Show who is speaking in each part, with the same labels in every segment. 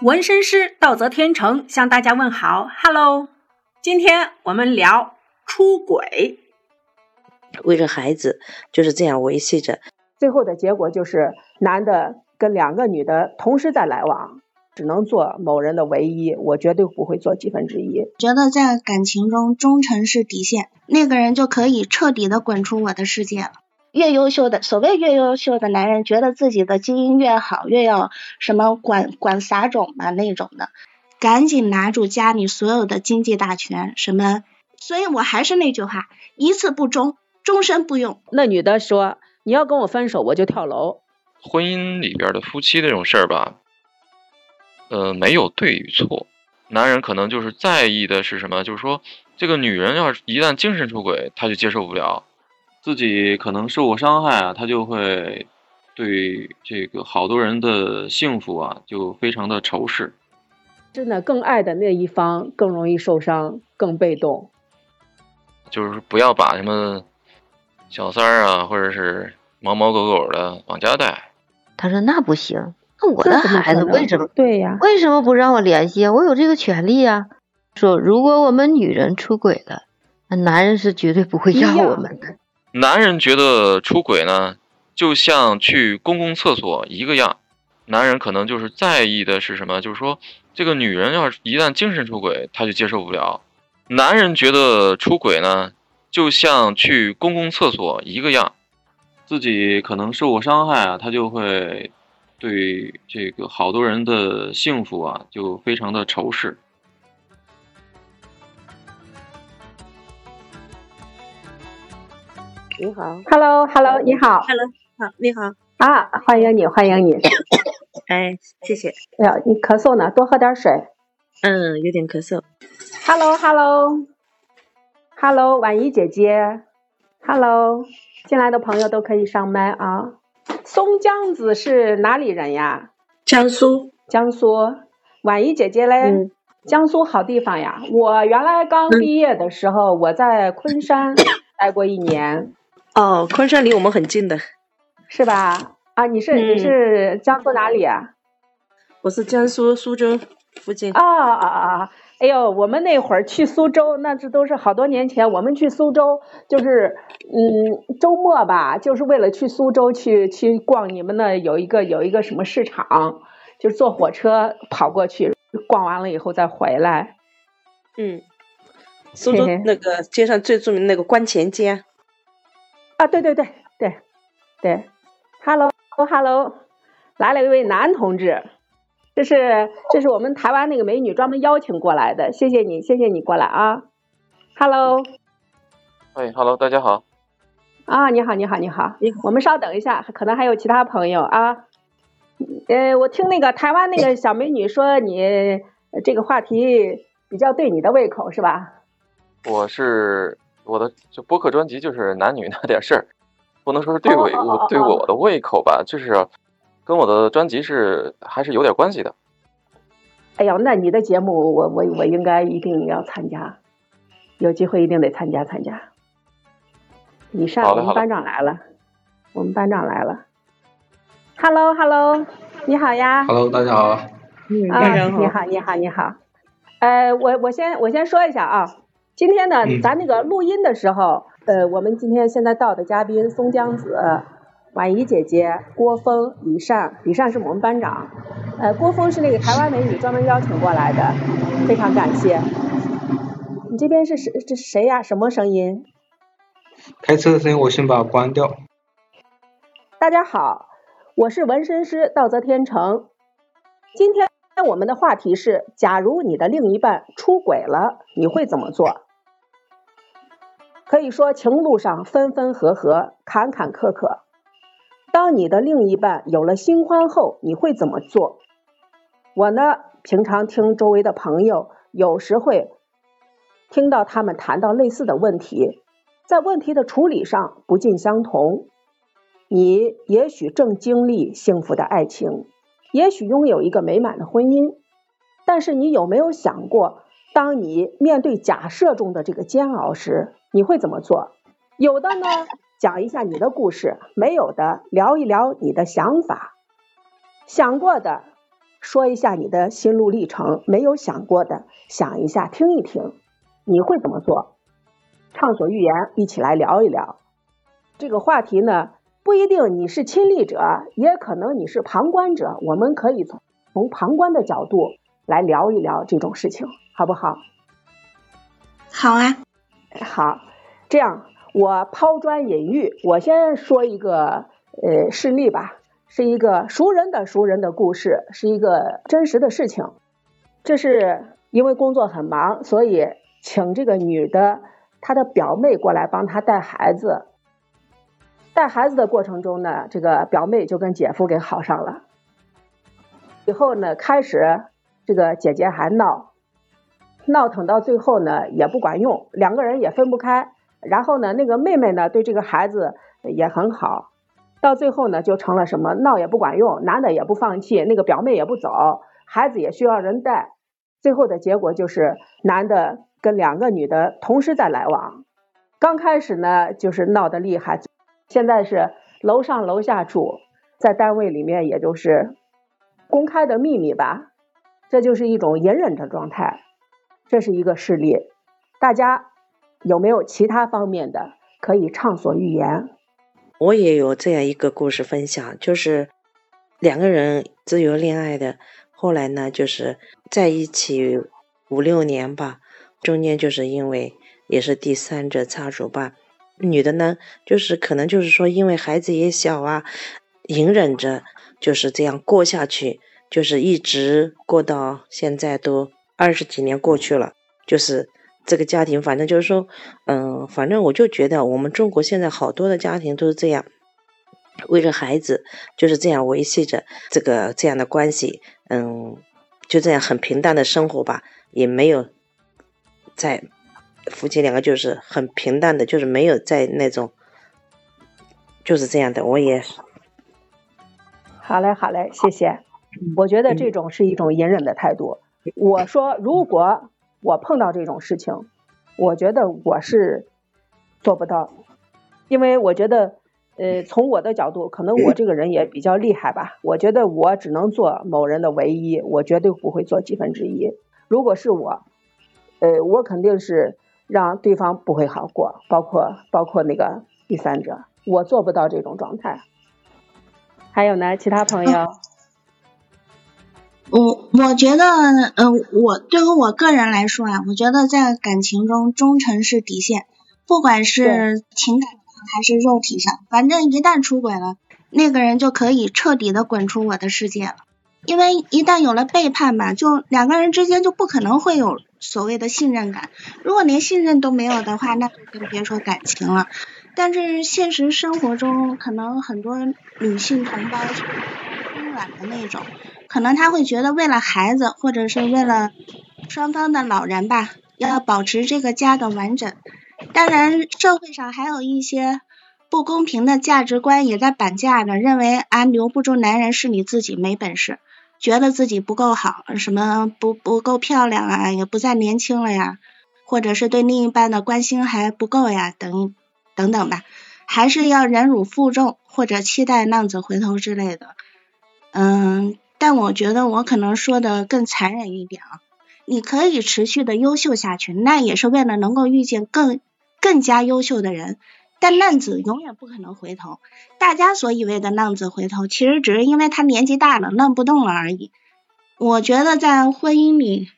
Speaker 1: 纹身师道泽天成向大家问好，Hello，今天我们聊出轨。
Speaker 2: 为了孩子就是这样维系着，
Speaker 3: 最后的结果就是男的跟两个女的同时在来往，只能做某人的唯一，我绝对不会做几分之一。
Speaker 4: 觉得在感情中忠诚是底线，那个人就可以彻底的滚出我的世界了。越优秀的所谓越优秀的男人，觉得自己的基因越好，越要什么管管撒种嘛那种的，赶紧拿住家里所有的经济大权，什么。所以我还是那句话，一次不忠，终身不用。
Speaker 3: 那女的说：“你要跟我分手，我就跳楼。”
Speaker 5: 婚姻里边的夫妻这种事儿吧，呃，没有对与错。男人可能就是在意的是什么？就是说，这个女人要是一旦精神出轨，他就接受不了。自己可能受过伤害啊，他就会对这个好多人的幸福啊，就非常的仇视。
Speaker 3: 真的，更爱的那一方更容易受伤，更被动。
Speaker 5: 就是不要把什么小三儿啊，或者是猫猫狗狗的往家带。
Speaker 2: 他说那不行，那我的孩子为什么？
Speaker 3: 对呀，
Speaker 2: 为什么不让我联系？我有这个权利啊。说如果我们女人出轨了，那男人是绝对不会要我们的。
Speaker 5: 男人觉得出轨呢，就像去公共厕所一个样。男人可能就是在意的是什么？就是说，这个女人要是一旦精神出轨，他就接受不了。男人觉得出轨呢，就像去公共厕所一个样。自己可能受过伤害啊，他就会对这个好多人的幸福啊，就非常的仇视。
Speaker 2: 你好
Speaker 3: ，Hello，Hello，你好
Speaker 6: ，Hello，好，你好
Speaker 3: 啊，欢迎你，欢迎你，
Speaker 6: 哎，谢谢。
Speaker 3: 哎呀，你咳嗽呢，多喝点水。
Speaker 6: 嗯，有点咳嗽。
Speaker 3: Hello，Hello，Hello，婉怡姐姐，Hello，进来的朋友都可以上麦啊。松江子是哪里人呀？
Speaker 6: 江苏，
Speaker 3: 江苏。婉怡姐姐嘞？江苏好地方呀。我原来刚毕业的时候，我在昆山。待过一年，
Speaker 6: 哦，昆山离我们很近的，
Speaker 3: 是吧？啊，你是你是江苏哪里啊？
Speaker 6: 我是江苏苏州附近。
Speaker 3: 啊啊啊！哎呦，我们那会儿去苏州，那这都是好多年前。我们去苏州就是，嗯，周末吧，就是为了去苏州去去逛你们那有一个有一个什么市场，就是坐火车跑过去，逛完了以后再回来。
Speaker 6: 嗯。苏州那个街上最著名那个观前街，
Speaker 3: 啊，对对对对对，Hello Hello，来了一位男同志，这是这是我们台湾那个美女专门邀请过来的，谢谢你谢谢你过来啊，Hello，
Speaker 5: 哎，Hello，大家好，
Speaker 3: 啊，你好你好你好，我们稍等一下，可能还有其他朋友啊，呃，我听那个台湾那个小美女说你这个话题比较对你的胃口是吧？
Speaker 5: 我是我的就播客专辑就是男女 那点事儿，不能说是对我我 对我的胃口吧，就是跟我的专辑是还是有点关系的。
Speaker 3: 哎呀，那你的节目我我我应该一定要参加，有机会一定得参加参加。李善，我们班长来了，我们班长来了。Hello Hello，你好呀。
Speaker 7: Hello，大家好。
Speaker 3: 嗯，班长好。你好你好你好。呃，我我先我先说一下啊。今天呢，咱那个录音的时候，呃，我们今天现在到的嘉宾松江子、婉怡姐姐、郭峰、李善，李善是我们班长，呃，郭峰是那个台湾美女专门邀请过来的，非常感谢。你这边是谁？这是谁呀？什么声音？
Speaker 7: 开车的声音，我先把它关掉。
Speaker 3: 大家好，我是纹身师道泽天成，今天我们的话题是：假如你的另一半出轨了，你会怎么做？可以说情路上分分合合，坎坎坷坷。当你的另一半有了新欢后，你会怎么做？我呢，平常听周围的朋友，有时会听到他们谈到类似的问题，在问题的处理上不尽相同。你也许正经历幸福的爱情，也许拥有一个美满的婚姻，但是你有没有想过，当你面对假设中的这个煎熬时？你会怎么做？有的呢，讲一下你的故事；没有的，聊一聊你的想法。想过的，说一下你的心路历程，没有想过的，想一下，听一听，你会怎么做？畅所欲言，一起来聊一聊这个话题呢？不一定你是亲历者，也可能你是旁观者，我们可以从从旁观的角度来聊一聊这种事情，好不好？
Speaker 4: 好啊，
Speaker 3: 好，这样我抛砖引玉，我先说一个呃事例吧。是一个熟人的熟人的故事，是一个真实的事情。这是因为工作很忙，所以请这个女的她的表妹过来帮她带孩子。带孩子的过程中呢，这个表妹就跟姐夫给好上了。以后呢，开始这个姐姐还闹，闹腾到最后呢也不管用，两个人也分不开。然后呢，那个妹妹呢对这个孩子也很好。到最后呢，就成了什么闹也不管用，男的也不放弃，那个表妹也不走，孩子也需要人带。最后的结果就是男的跟两个女的同时在来往。刚开始呢，就是闹得厉害，现在是楼上楼下住，在单位里面也就是公开的秘密吧。这就是一种隐忍的状态，这是一个事例。大家有没有其他方面的可以畅所欲言？
Speaker 6: 我也有这样一个故事分享，就是两个人自由恋爱的，后来呢，就是在一起五六年吧，中间就是因为也是第三者插足吧，女的呢，就是可能就是说因为孩子也小啊，隐忍着就是这样过下去，就是一直过到现在都二十几年过去了，就是。这个家庭，反正就是说，嗯，反正我就觉得，我们中国现在好多的家庭都是这样，为了孩子就是这样维系着这个这样的关系，嗯，就这样很平淡的生活吧，也没有在夫妻两个就是很平淡的，就是没有在那种，就是这样的。我也
Speaker 3: 好嘞，好嘞，谢谢。我觉得这种是一种隐忍的态度。我说，如果。我碰到这种事情，我觉得我是做不到，因为我觉得，呃，从我的角度，可能我这个人也比较厉害吧。我觉得我只能做某人的唯一，我绝对不会做几分之一。如果是我，呃，我肯定是让对方不会好过，包括包括那个第三者，我做不到这种状态。还有呢，其他朋友。
Speaker 4: 我我觉得，呃，我对于我个人来说啊，我觉得在感情中忠诚是底线，不管是情感上还是肉体上，反正一旦出轨了，那个人就可以彻底的滚出我的世界了。因为一旦有了背叛吧，就两个人之间就不可能会有所谓的信任感。如果连信任都没有的话，那就更别说感情了。但是现实生活中，可能很多女性同胞是心软的那种。可能他会觉得为了孩子，或者是为了双方的老人吧，要保持这个家的完整。当然，社会上还有一些不公平的价值观也在绑架着，认为啊留不住男人是你自己没本事，觉得自己不够好，什么不不够漂亮啊，也不再年轻了呀，或者是对另一半的关心还不够呀，等等等吧，还是要忍辱负重，或者期待浪子回头之类的，嗯。但我觉得我可能说的更残忍一点啊，你可以持续的优秀下去，那也是为了能够遇见更更加优秀的人。但浪子永远不可能回头，大家所以为的浪子回头，其实只是因为他年纪大了，浪不动了而已。我觉得在婚姻里，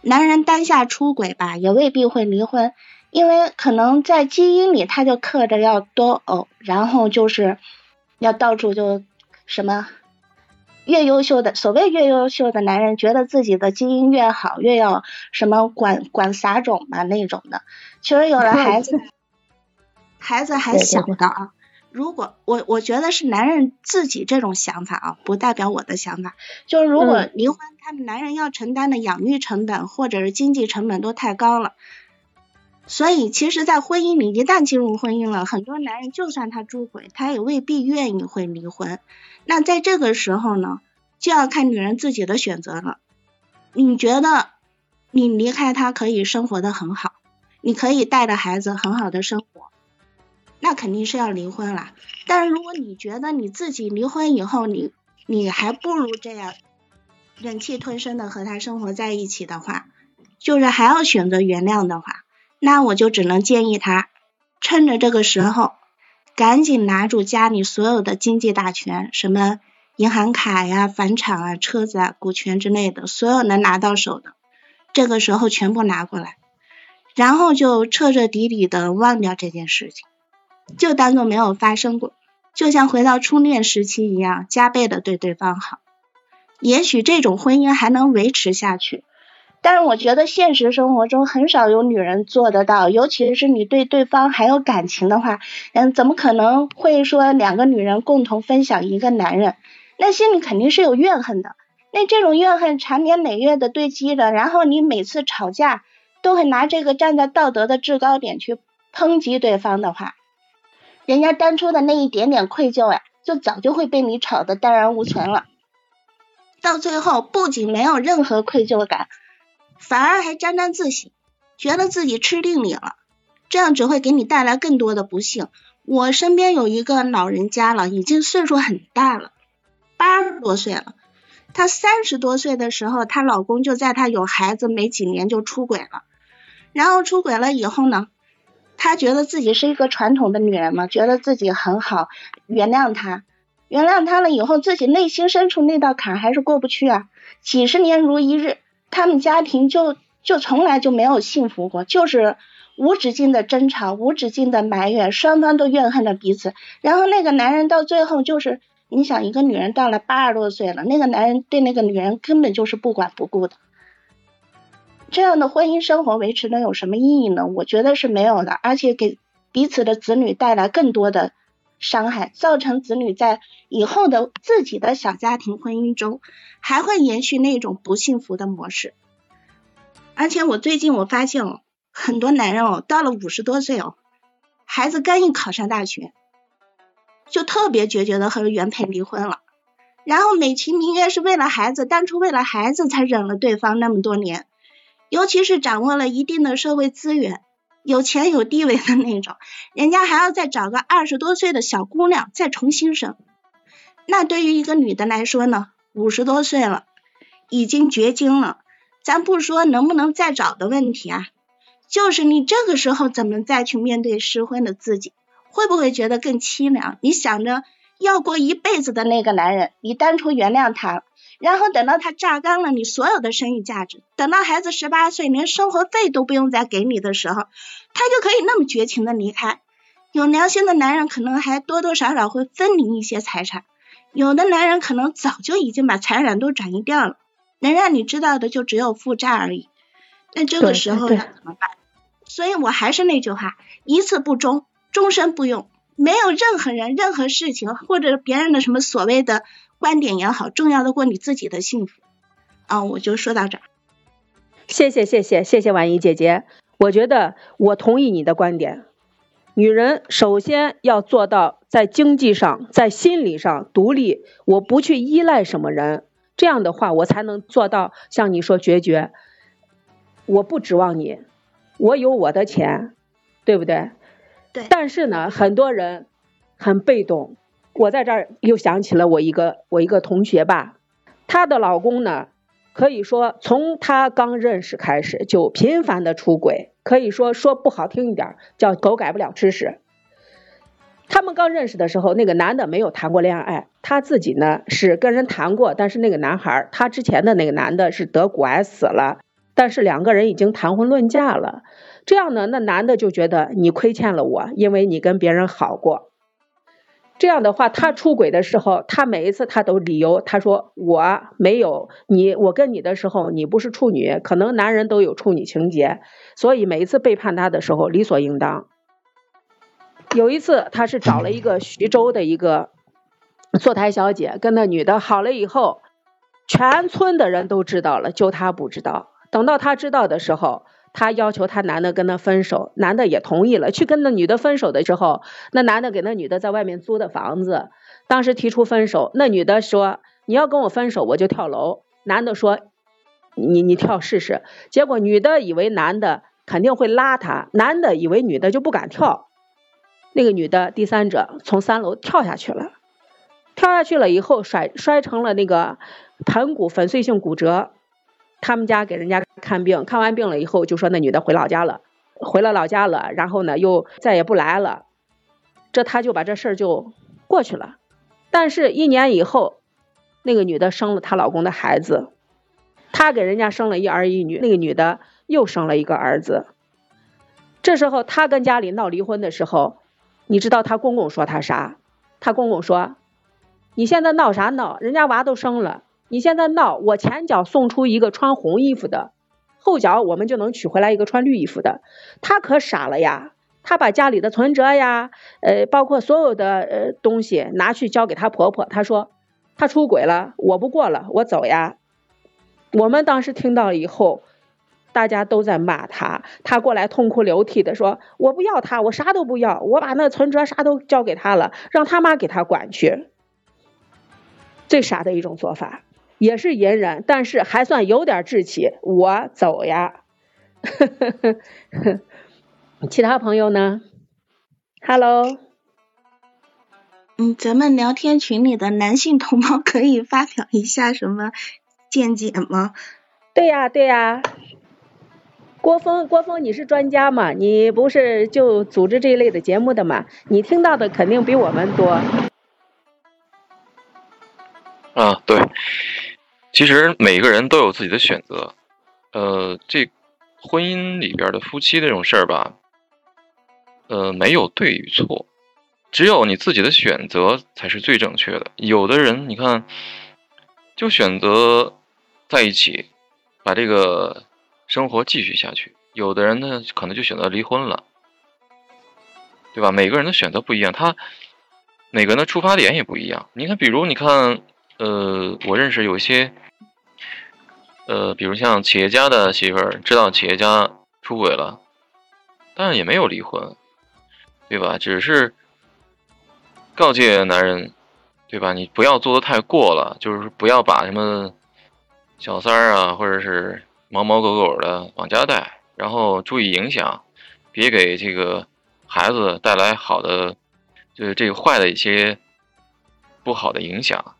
Speaker 4: 男人当下出轨吧，也未必会离婚，因为可能在基因里他就刻着要多偶，然后就是要到处就什么。越优秀的，所谓越优秀的男人，觉得自己的基因越好，越要什么管管撒种嘛那种的。其实有了孩子，孩子还小的啊。如果我我觉得是男人自己这种想法啊，不代表我的想法。就是如果离婚，他们男人要承担的养育成本或者是经济成本都太高了。所以，其实，在婚姻里，一旦进入婚姻了，很多男人就算他出轨，他也未必愿意会离婚。那在这个时候呢，就要看女人自己的选择了。你觉得你离开他可以生活的很好，你可以带着孩子很好的生活，那肯定是要离婚啦。但是如果你觉得你自己离婚以后，你你还不如这样，忍气吞声的和他生活在一起的话，就是还要选择原谅的话，那我就只能建议他，趁着这个时候，赶紧拿住家里所有的经济大权，什么银行卡呀、房产啊、车子啊、股权之类的，所有能拿到手的，这个时候全部拿过来，然后就彻彻底底的忘掉这件事情，就当做没有发生过，就像回到初恋时期一样，加倍的对对方好。也许这种婚姻还能维持下去，但是我觉得现实生活中很少有女人做得到，尤其是你对对方还有感情的话，嗯，怎么可能会说两个女人共同分享一个男人？那心里肯定是有怨恨的。那这种怨恨长年累月的堆积着，然后你每次吵架都会拿这个站在道德的制高点去抨击对方的话，人家当初的那一点点愧疚呀，就早就会被你吵得荡然无存了。到最后，不仅没有任何愧疚感，反而还沾沾自喜，觉得自己吃定你了。这样只会给你带来更多的不幸。我身边有一个老人家了，已经岁数很大了，八十多岁了。她三十多岁的时候，她老公就在她有孩子没几年就出轨了。然后出轨了以后呢，她觉得自己是一个传统的女人嘛，觉得自己很好，原谅他。原谅他了以后，自己内心深处那道坎还是过不去啊。几十年如一日，他们家庭就就从来就没有幸福过，就是无止境的争吵，无止境的埋怨，双方都怨恨着彼此。然后那个男人到最后就是，你想一个女人到了八十多岁了，那个男人对那个女人根本就是不管不顾的。这样的婚姻生活维持能有什么意义呢？我觉得是没有的，而且给彼此的子女带来更多的。伤害造成子女在以后的自己的小家庭婚姻中还会延续那种不幸福的模式，而且我最近我发现哦，很多男人哦，到了五十多岁哦，孩子刚一考上大学，就特别决绝的和原配离婚了，然后美其名曰是为了孩子，当初为了孩子才忍了对方那么多年，尤其是掌握了一定的社会资源。有钱有地位的那种，人家还要再找个二十多岁的小姑娘再重新生。那对于一个女的来说呢，五十多岁了，已经绝经了。咱不说能不能再找的问题啊，就是你这个时候怎么再去面对失婚的自己，会不会觉得更凄凉？你想着要过一辈子的那个男人，你当初原谅他。然后等到他榨干了你所有的生育价值，等到孩子十八岁连生活费都不用再给你的时候，他就可以那么绝情的离开。有良心的男人可能还多多少少会分你一些财产，有的男人可能早就已经把财产都转移掉了，能让你知道的就只有负债而已。那这个时候要怎么办？所以我还是那句话，一次不忠，终身不用。没有任何人、任何事情或者别人的什么所谓的。观点也好，重要的过你自己的幸福啊！我就说到这儿。
Speaker 3: 谢谢谢谢谢谢婉怡姐姐，我觉得我同意你的观点。女人首先要做到在经济上、在心理上独立，我不去依赖什么人，这样的话我才能做到像你说决绝。我不指望你，我有我的钱，对不对？
Speaker 4: 对。
Speaker 3: 但是呢，很多人很被动。我在这儿又想起了我一个我一个同学吧，她的老公呢，可以说从她刚认识开始就频繁的出轨，可以说说不好听一点叫狗改不了吃屎。他们刚认识的时候，那个男的没有谈过恋爱，他自己呢是跟人谈过，但是那个男孩他之前的那个男的是得骨癌死了，但是两个人已经谈婚论嫁了，这样呢，那男的就觉得你亏欠了我，因为你跟别人好过。这样的话，他出轨的时候，他每一次他都理由，他说我没有你，我跟你的时候你不是处女，可能男人都有处女情节，所以每一次背叛他的时候理所应当。有一次，他是找了一个徐州的一个坐台小姐，跟那女的好了以后，全村的人都知道了，就他不知道。等到他知道的时候。他要求他男的跟他分手，男的也同意了。去跟那女的分手的时候，那男的给那女的在外面租的房子，当时提出分手，那女的说：“你要跟我分手，我就跳楼。”男的说：“你你跳试试。”结果女的以为男的肯定会拉她，男的以为女的就不敢跳。那个女的第三者从三楼跳下去了，跳下去了以后摔摔成了那个盆骨粉碎性骨折，他们家给人家看病，看完病了以后就说那女的回老家了，回了老家了，然后呢又再也不来了，这他就把这事儿就过去了。但是，一年以后，那个女的生了她老公的孩子，她给人家生了一儿一女，那个女的又生了一个儿子。这时候，她跟家里闹离婚的时候，你知道她公公说她啥？她公公说。你现在闹啥闹？人家娃都生了，你现在闹，我前脚送出一个穿红衣服的，后脚我们就能娶回来一个穿绿衣服的。他可傻了呀，他把家里的存折呀，呃，包括所有的呃东西拿去交给他婆婆，他说他出轨了，我不过了，我走呀。我们当时听到以后，大家都在骂他，他过来痛哭流涕的说，我不要他，我啥都不要，我把那存折啥都交给他了，让他妈给他管去。最傻的一种做法，也是隐忍，但是还算有点志气。我走呀，其他朋友呢？Hello，
Speaker 4: 嗯，咱们聊天群里的男性同胞可以发表一下什么见解吗？
Speaker 3: 对呀，对呀，郭峰，郭峰，你是专家嘛？你不是就组织这一类的节目的嘛？你听到的肯定比我们多。
Speaker 5: 啊，对，其实每个人都有自己的选择，呃，这婚姻里边的夫妻这种事儿吧，呃，没有对与错，只有你自己的选择才是最正确的。有的人你看，就选择在一起，把这个生活继续下去；有的人呢，可能就选择离婚了，对吧？每个人的选择不一样，他每个人的出发点也不一样。你看，比如你看。呃，我认识有些，呃，比如像企业家的媳妇儿，知道企业家出轨了，但是也没有离婚，对吧？只是告诫男人，对吧？你不要做的太过了，就是不要把什么小三儿啊，或者是猫猫狗狗的往家带，然后注意影响，别给这个孩子带来好的，就是这个坏的一些不好的影响。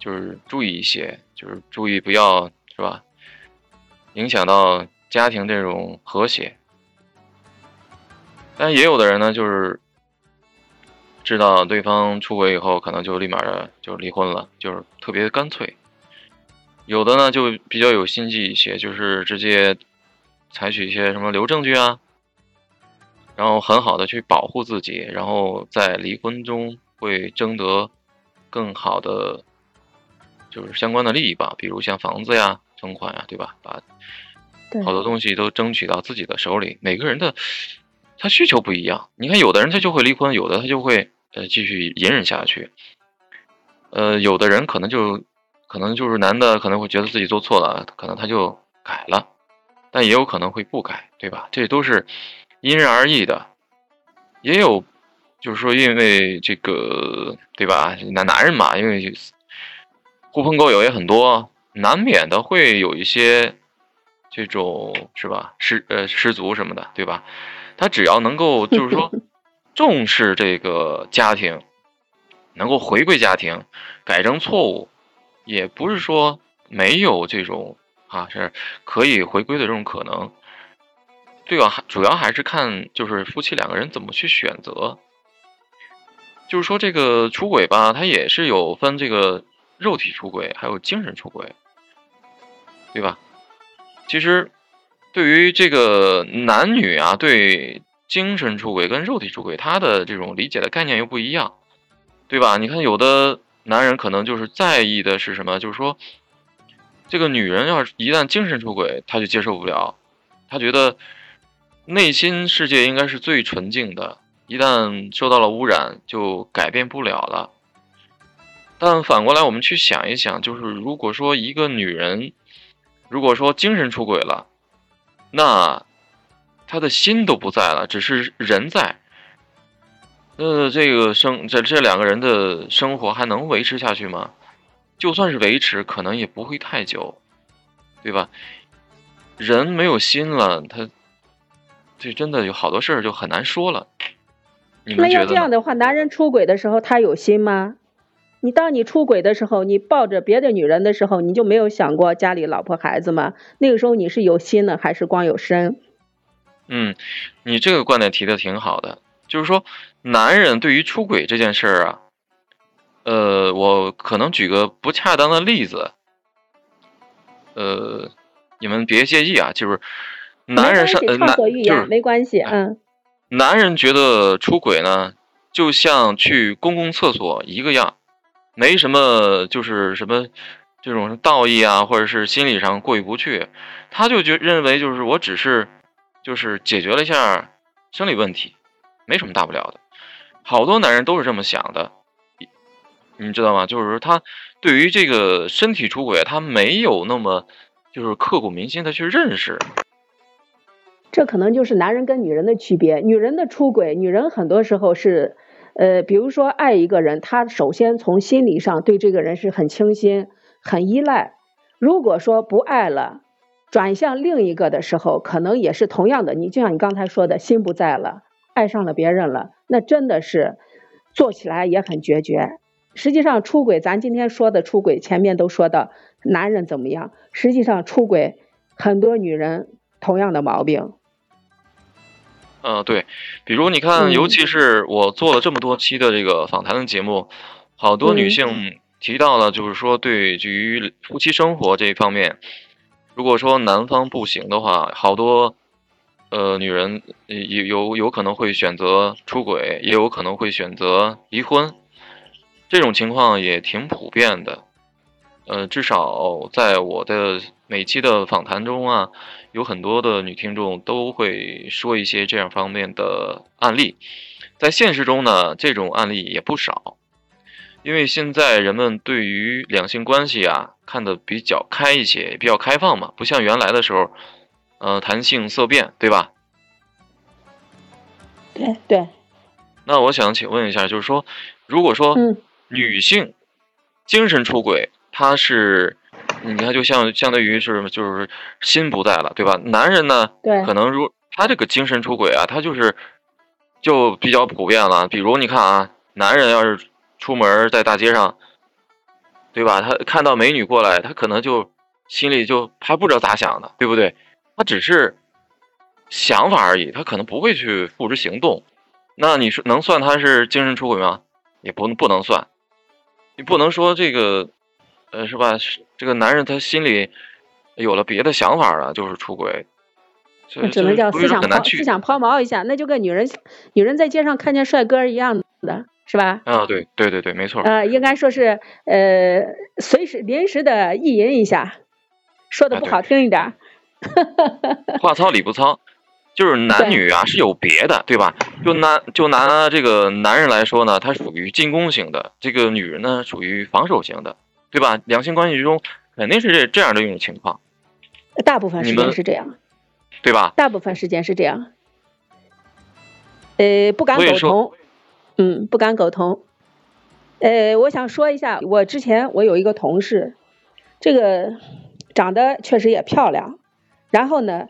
Speaker 5: 就是注意一些，就是注意不要是吧，影响到家庭这种和谐。但也有的人呢，就是知道对方出轨以后，可能就立马的就离婚了，就是特别干脆。有的呢就比较有心计一些，就是直接采取一些什么留证据啊，然后很好的去保护自己，然后在离婚中会争得更好的。就是相关的利益吧，比如像房子呀、存款呀，对吧？把好多东西都争取到自己的手里。每个人的他需求不一样，你看，有的人他就会离婚，有的他就会呃继续隐忍下去。呃，有的人可能就可能就是男的可能会觉得自己做错了，可能他就改了，但也有可能会不改，对吧？这都是因人而异的。也有就是说，因为这个对吧？男男人嘛，因为。狐朋狗友也很多，难免的会有一些这种是吧失呃失足什么的，对吧？他只要能够就是说 重视这个家庭，能够回归家庭，改正错误，也不是说没有这种啊是可以回归的这种可能，对吧？主要还是看就是夫妻两个人怎么去选择，就是说这个出轨吧，它也是有分这个。肉体出轨还有精神出轨，对吧？其实，对于这个男女啊，对精神出轨跟肉体出轨，他的这种理解的概念又不一样，对吧？你看，有的男人可能就是在意的是什么？就是说，这个女人要是一旦精神出轨，他就接受不了，他觉得内心世界应该是最纯净的，一旦受到了污染，就改变不了了。但反过来，我们去想一想，就是如果说一个女人，如果说精神出轨了，那她的心都不在了，只是人在，那这个生这这两个人的生活还能维持下去吗？就算是维持，可能也不会太久，对吧？人没有心了，他这真的有好多事儿就很难说了。你们觉得？
Speaker 3: 那要这样的话，男人出轨的时候，他有心吗？你当你出轨的时候，你抱着别的女人的时候，你就没有想过家里老婆孩子吗？那个时候你是有心呢，还是光有身？
Speaker 5: 嗯，你这个观点提的挺好的，就是说，男人对于出轨这件事儿啊，呃，我可能举个不恰当的例子，呃，你们别介意啊，就是男人上呃男就是
Speaker 3: 没关系，嗯，
Speaker 5: 男人觉得出轨呢，就像去公共厕所一个样。没什么，就是什么这种道义啊，或者是心理上过意不去，他就觉认为就是我只是就是解决了一下生理问题，没什么大不了的。好多男人都是这么想的，你知道吗？就是说他对于这个身体出轨，他没有那么就是刻骨铭心的去认识。
Speaker 3: 这可能就是男人跟女人的区别。女人的出轨，女人很多时候是。呃，比如说爱一个人，他首先从心理上对这个人是很倾心、很依赖。如果说不爱了，转向另一个的时候，可能也是同样的。你就像你刚才说的，心不在了，爱上了别人了，那真的是做起来也很决绝。实际上，出轨，咱今天说的出轨，前面都说到男人怎么样，实际上出轨很多女人同样的毛病。
Speaker 5: 嗯，对，比如你看，尤其是我做了这么多期的这个访谈的节目，好多女性提到了，就是说对于夫妻生活这一方面，如果说男方不行的话，好多呃女人有有有可能会选择出轨，也有可能会选择离婚，这种情况也挺普遍的。呃，至少在我的每期的访谈中啊。有很多的女听众都会说一些这样方面的案例，在现实中呢，这种案例也不少。因为现在人们对于两性关系啊看得比较开一些，比较开放嘛，不像原来的时候，呃，谈性色变，对吧？
Speaker 3: 对对。
Speaker 5: 那我想请问一下，就是说，如果说女性精神出轨，她是？你看，就像相当于是就是心不在了，对吧？男人呢，
Speaker 3: 对，
Speaker 5: 可能如他这个精神出轨啊，他就是就比较普遍了。比如你看啊，男人要是出门在大街上，对吧？他看到美女过来，他可能就心里就还不知道咋想的，对不对？他只是想法而已，他可能不会去付之行动。那你说能算他是精神出轨吗？也不不能算，你不能说这个。呃，是吧？这个男人他心里有了别的想法了，就是出轨，
Speaker 3: 那只能叫思想抛思想抛锚一下，那就跟女人女人在街上看见帅哥一样的，是吧？
Speaker 5: 啊，对对对对，没错。
Speaker 3: 呃，应该说是呃，随时临时的意淫一下，说的不好听一点，
Speaker 5: 话糙理不糙，就是男女啊是有别的，对吧？就拿就拿这个男人来说呢，他属于进攻型的，这个女人呢属于防守型的。对吧？两性关系中肯定是这这样的一种情况，
Speaker 3: 大部分时间是这样，
Speaker 5: 对吧？
Speaker 3: 大部分时间是这样，呃，不敢苟同，嗯，不敢苟同。呃，我想说一下，我之前我有一个同事，这个长得确实也漂亮，然后呢，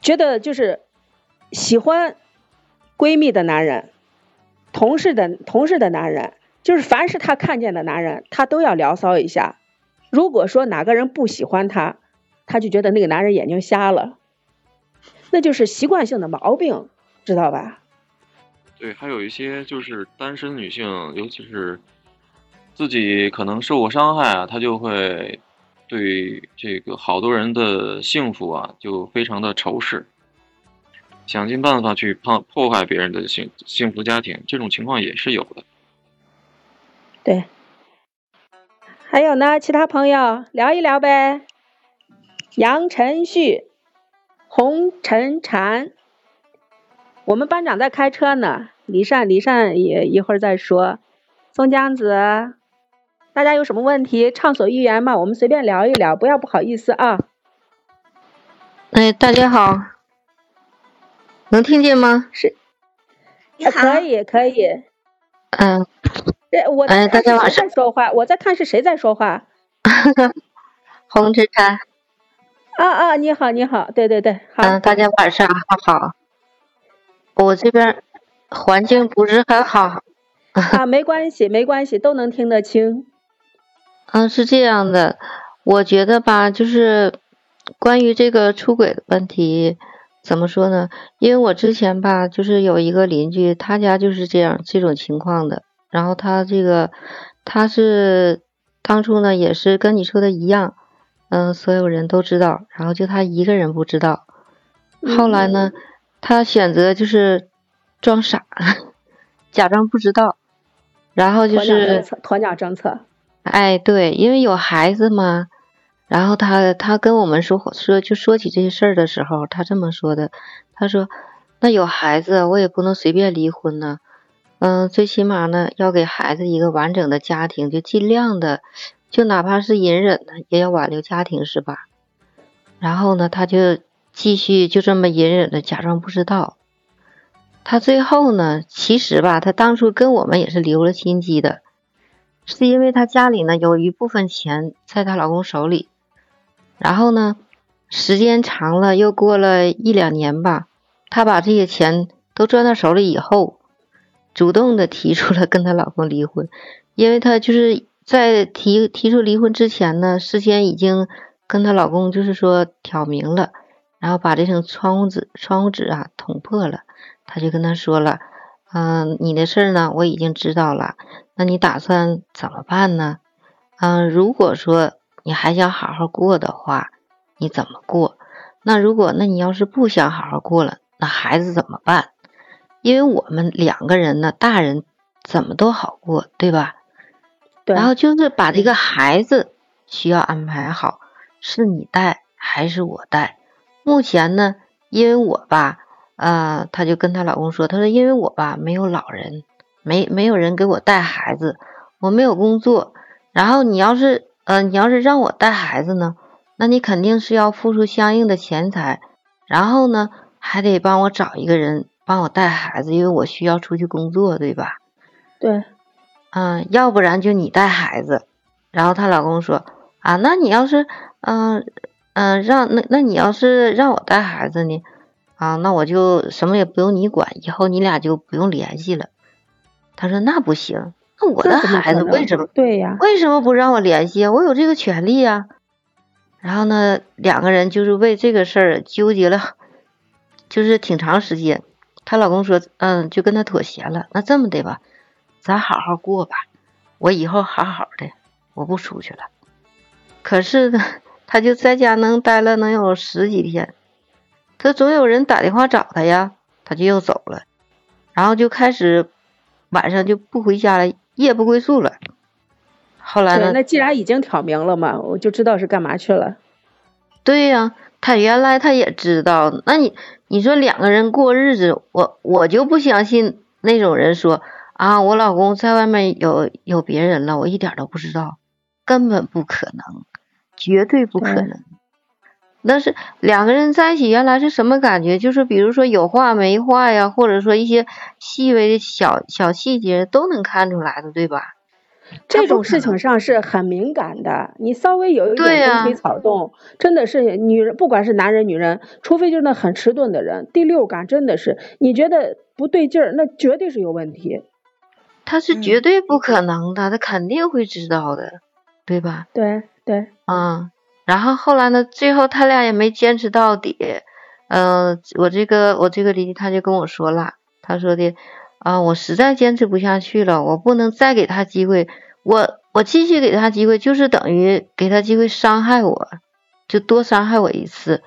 Speaker 3: 觉得就是喜欢闺蜜的男人，同事的同事的男人。就是凡是他看见的男人，他都要聊骚一下。如果说哪个人不喜欢他，他就觉得那个男人眼睛瞎了，那就是习惯性的毛病，知道吧？
Speaker 5: 对，还有一些就是单身女性，尤其是自己可能受过伤害啊，她就会对这个好多人的幸福啊，就非常的仇视，想尽办法去破破坏别人的幸幸福家庭，这种情况也是有的。
Speaker 3: 对，还有呢，其他朋友聊一聊呗。杨晨旭、洪晨禅，我们班长在开车呢。李善，李善也一会儿再说。宋江子，大家有什么问题，畅所欲言嘛，我们随便聊一聊，不要不好意思啊。
Speaker 2: 哎，大家好，能听见吗？
Speaker 3: 是，可以，可以。
Speaker 2: 嗯。
Speaker 3: 我
Speaker 2: 哎，大家晚上
Speaker 3: 说话，我在看是谁在说话。
Speaker 2: 红之茶。
Speaker 3: 啊啊，你好，你好，对对对，好。
Speaker 2: 嗯，大家晚上好。我这边环境不是很好。
Speaker 3: 啊，没关系，没关系，都能听得清。
Speaker 2: 嗯，是这样的，我觉得吧，就是关于这个出轨的问题，怎么说呢？因为我之前吧，就是有一个邻居，他家就是这样这种情况的。然后他这个，他是当初呢，也是跟你说的一样，嗯，所有人都知道，然后就他一个人不知道。后来呢，他选择就是装傻，假装不知道，然后就是
Speaker 3: 鸵鸟政策。
Speaker 2: 哎，对，因为有孩子嘛，然后他他跟我们说说就说起这些事儿的时候，他这么说的，他说：“那有孩子，我也不能随便离婚呢，嗯，最起码呢，要给孩子一个完整的家庭，就尽量的，就哪怕是隐忍呢，也要挽留家庭，是吧？”然后呢，他就继续就这么隐忍的假装不知道，他最后呢，其实吧，他当初跟我们也是留了心机的。是因为她家里呢有一部分钱在她老公手里，然后呢，时间长了又过了一两年吧，她把这些钱都攥到手里以后，主动的提出了跟她老公离婚，因为她就是在提提出离婚之前呢，事先已经跟她老公就是说挑明了，然后把这层窗户纸窗户纸啊捅破了，她就跟他说了。嗯，你的事儿呢，我已经知道了。那你打算怎么办呢？嗯，如果说你还想好好过的话，你怎么过？那如果那你要是不想好好过了，那孩子怎么办？因为我们两个人呢，大人怎么都好过，对吧？
Speaker 3: 对。
Speaker 2: 然后就是把这个孩子需要安排好，是你带还是我带？目前呢，因为我吧。呃，她就跟她老公说：“她说因为我吧没有老人，没没有人给我带孩子，我没有工作。然后你要是，呃，你要是让我带孩子呢，那你肯定是要付出相应的钱财，然后呢还得帮我找一个人帮我带孩子，因为我需要出去工作，对吧？
Speaker 3: 对，
Speaker 2: 嗯，要不然就你带孩子。然后她老公说：啊，那你要是，嗯嗯，让那那你要是让我带孩子呢？”啊，那我就什么也不用你管，以后你俩就不用联系了。他说那不行，那我的孩子为什么？
Speaker 3: 对呀，
Speaker 2: 为什么不让我联系？我有这个权利呀。然后呢，两个人就是为这个事儿纠结了，就是挺长时间。她老公说，嗯，就跟他妥协了。那这么的吧，咱好好过吧，我以后好好的，我不出去了。可是呢，她就在家能待了能有十几天。她总有人打电话找她呀，她就又走了，然后就开始晚上就不回家了，夜不归宿了。后来呢？
Speaker 3: 那既然已经挑明了嘛，我就知道是干嘛去了。
Speaker 2: 对呀，他原来他也知道。那你你说两个人过日子，我我就不相信那种人说啊，我老公在外面有有别人了，我一点都不知道，根本不可能，绝对不可能。那是两个人在一起，原来是什么感觉？就是比如说有话没话呀，或者说一些细微的小小细节都能看出来的，对吧？
Speaker 3: 这种事情上是很敏感的，你稍微有一点风吹草动，真的是女人，不管是男人女人，除非就是那很迟钝的人，第六感真的是，你觉得不对劲儿，那绝对是有问题。
Speaker 2: 他是绝对不可能的，他肯定会知道的，对吧？
Speaker 3: 对对，
Speaker 2: 嗯。然后后来呢？最后他俩也没坚持到底。嗯，我这个我这个邻居他就跟我说了，他说的啊，我实在坚持不下去了，我不能再给他机会，我我继续给他机会，就是等于给他机会伤害我，就多伤害我一次，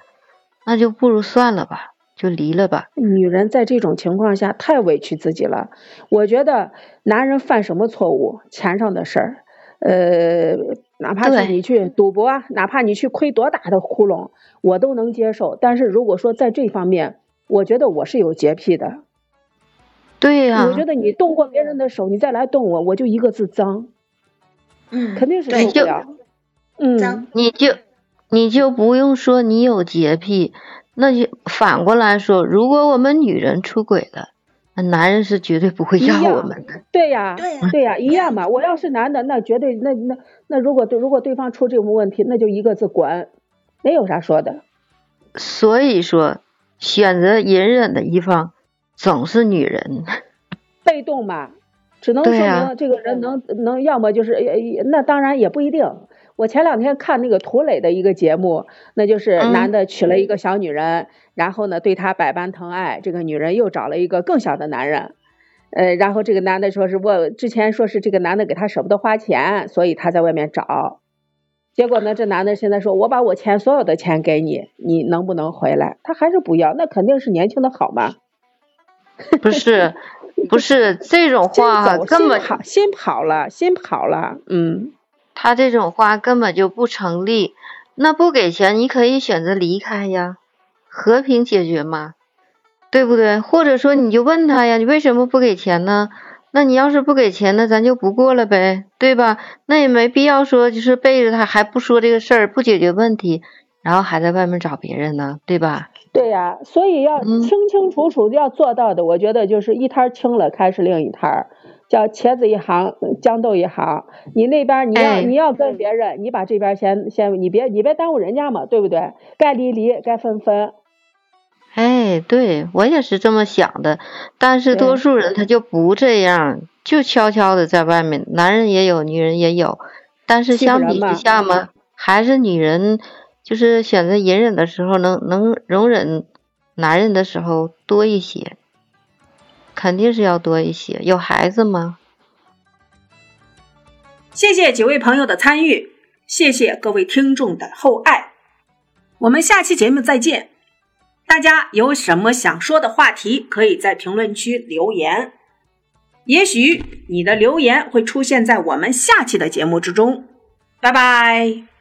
Speaker 2: 那就不如算了吧，就离了吧。
Speaker 3: 女人在这种情况下太委屈自己了。我觉得男人犯什么错误，钱上的事儿。呃，哪怕是你去赌博，哪怕你去亏多大的窟窿，我都能接受。但是如果说在这方面，我觉得我是有洁癖的。
Speaker 2: 对呀。
Speaker 3: 我觉得你动过别人的手，你再来动我，我就一个字脏。
Speaker 4: 嗯。
Speaker 3: 肯定是受不了。
Speaker 4: 嗯。
Speaker 2: 你就你就不用说你有洁癖，那就反过来说，如果我们女人出轨了。那男人是绝对不会要我们的，
Speaker 3: 对呀，对呀，一样嘛。我要是男的，那绝对，那那那如果对如果对方出这种问题，那就一个字滚，没有啥说的。
Speaker 2: 所以说，选择隐忍的一方总是女人，
Speaker 3: 被动嘛，只能说明这个人能能，要么就是呃那当然也不一定。我前两天看那个涂磊的一个节目，那就是
Speaker 2: 嗯。
Speaker 3: 男的娶了一个小女人，然后呢对她百般疼爱，这个女人又找了一个更小的男人，呃，然后这个男的说是我之前说是这个男的给他舍不得花钱，所以他在外面找，结果呢这男的现在说我把我钱所有的钱给你，你能不能回来？他还是不要，那肯定是年轻的好嘛。
Speaker 2: 不是，不是这种话根本
Speaker 3: 先跑了，先跑了，嗯。
Speaker 2: 他这种话根本就不成立。那不给钱，你可以选择离开呀，和平解决嘛，对不对？或者说你就问他呀，你为什么不给钱呢？那你要是不给钱，那咱就不过了呗，对吧？那也没必要说就是背着他还不说这个事儿，不解决问题，然后还在外面找别人呢，对吧？
Speaker 3: 对呀、所以要
Speaker 2: 嗯
Speaker 3: 清清楚楚要做到的，我觉得就是一摊儿清了，开始另一摊儿，叫茄子一行，豇豆一行。你那边儿你要、
Speaker 2: 哎
Speaker 3: 你要跟别人，你把这边儿先先，你别你别耽误人家嘛，对不对？该离离，该分分。
Speaker 2: 哎，对我也是这么想的，但是多数人他就不这样，就悄悄的在外面，男人也有，女人也有，但是相比之下嘛，还是女人就是选择隐忍的时候能能容忍男人的时候多一些，肯定是要多一些。有孩子吗？
Speaker 8: 谢谢几位朋友的参与，谢谢各位听众的厚爱。我们下期节目再见。大家有什么想说的话题，可以在评论区留言，也许你的留言会出现在我们下期的节目之中。拜拜。